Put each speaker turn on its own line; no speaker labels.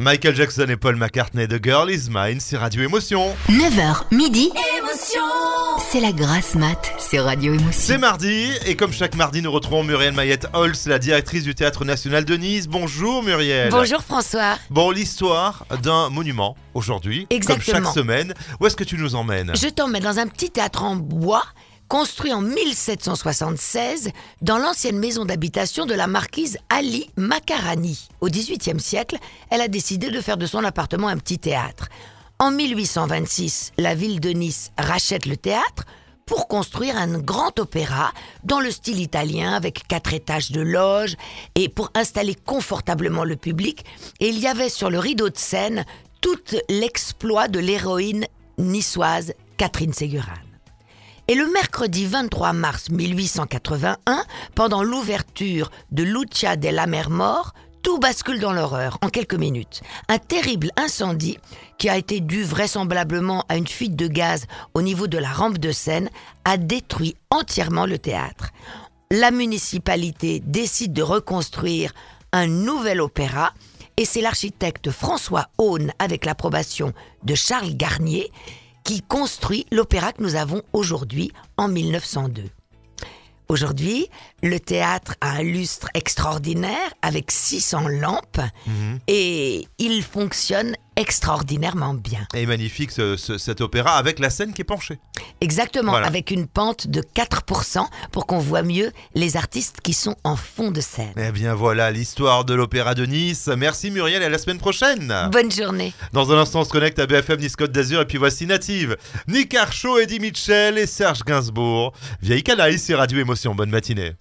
Michael Jackson et Paul McCartney de Girl Is Mine, c'est Radio Émotion.
9h midi. C'est la grasse mat, c'est Radio Émotion.
C'est mardi, et comme chaque mardi, nous retrouvons Muriel Mayette Holz, la directrice du Théâtre National de Nice. Bonjour Muriel.
Bonjour François.
Bon, l'histoire d'un monument aujourd'hui, comme
Exactement.
chaque semaine. Où est-ce que tu nous emmènes?
Je t'emmène dans un petit théâtre en bois construit en 1776 dans l'ancienne maison d'habitation de la marquise Ali Makarani. Au XVIIIe siècle, elle a décidé de faire de son appartement un petit théâtre. En 1826, la ville de Nice rachète le théâtre pour construire un grand opéra dans le style italien avec quatre étages de loge et pour installer confortablement le public. Et il y avait sur le rideau de scène tout l'exploit de l'héroïne niçoise Catherine Ségurane. Et le mercredi 23 mars 1881, pendant l'ouverture de Lucia della Mer Mort, tout bascule dans l'horreur en quelques minutes. Un terrible incendie, qui a été dû vraisemblablement à une fuite de gaz au niveau de la rampe de scène, a détruit entièrement le théâtre. La municipalité décide de reconstruire un nouvel opéra et c'est l'architecte François Haune, avec l'approbation de Charles Garnier, qui construit l'opéra que nous avons aujourd'hui en 1902. Aujourd'hui, le théâtre a un lustre extraordinaire avec 600 lampes et il fonctionne extraordinairement bien.
Et magnifique ce- ce- cet opéra avec la scène qui est penchée.
Exactement,
Voilà.
avec une pente de 4% pour qu'on voit mieux les artistes qui sont en fond de scène.
Eh bien voilà l'histoire de l'opéra de Nice. Merci Muriel et à la semaine prochaine.
Bonne journée.
Dans un instant, on se connecte à BFM Nice Côte d'Azur et puis voici Native. Nick Archaud, Eddie Mitchell et Serge Gainsbourg. Vieille canaille, c'est Radio Émotion. Bonne matinée.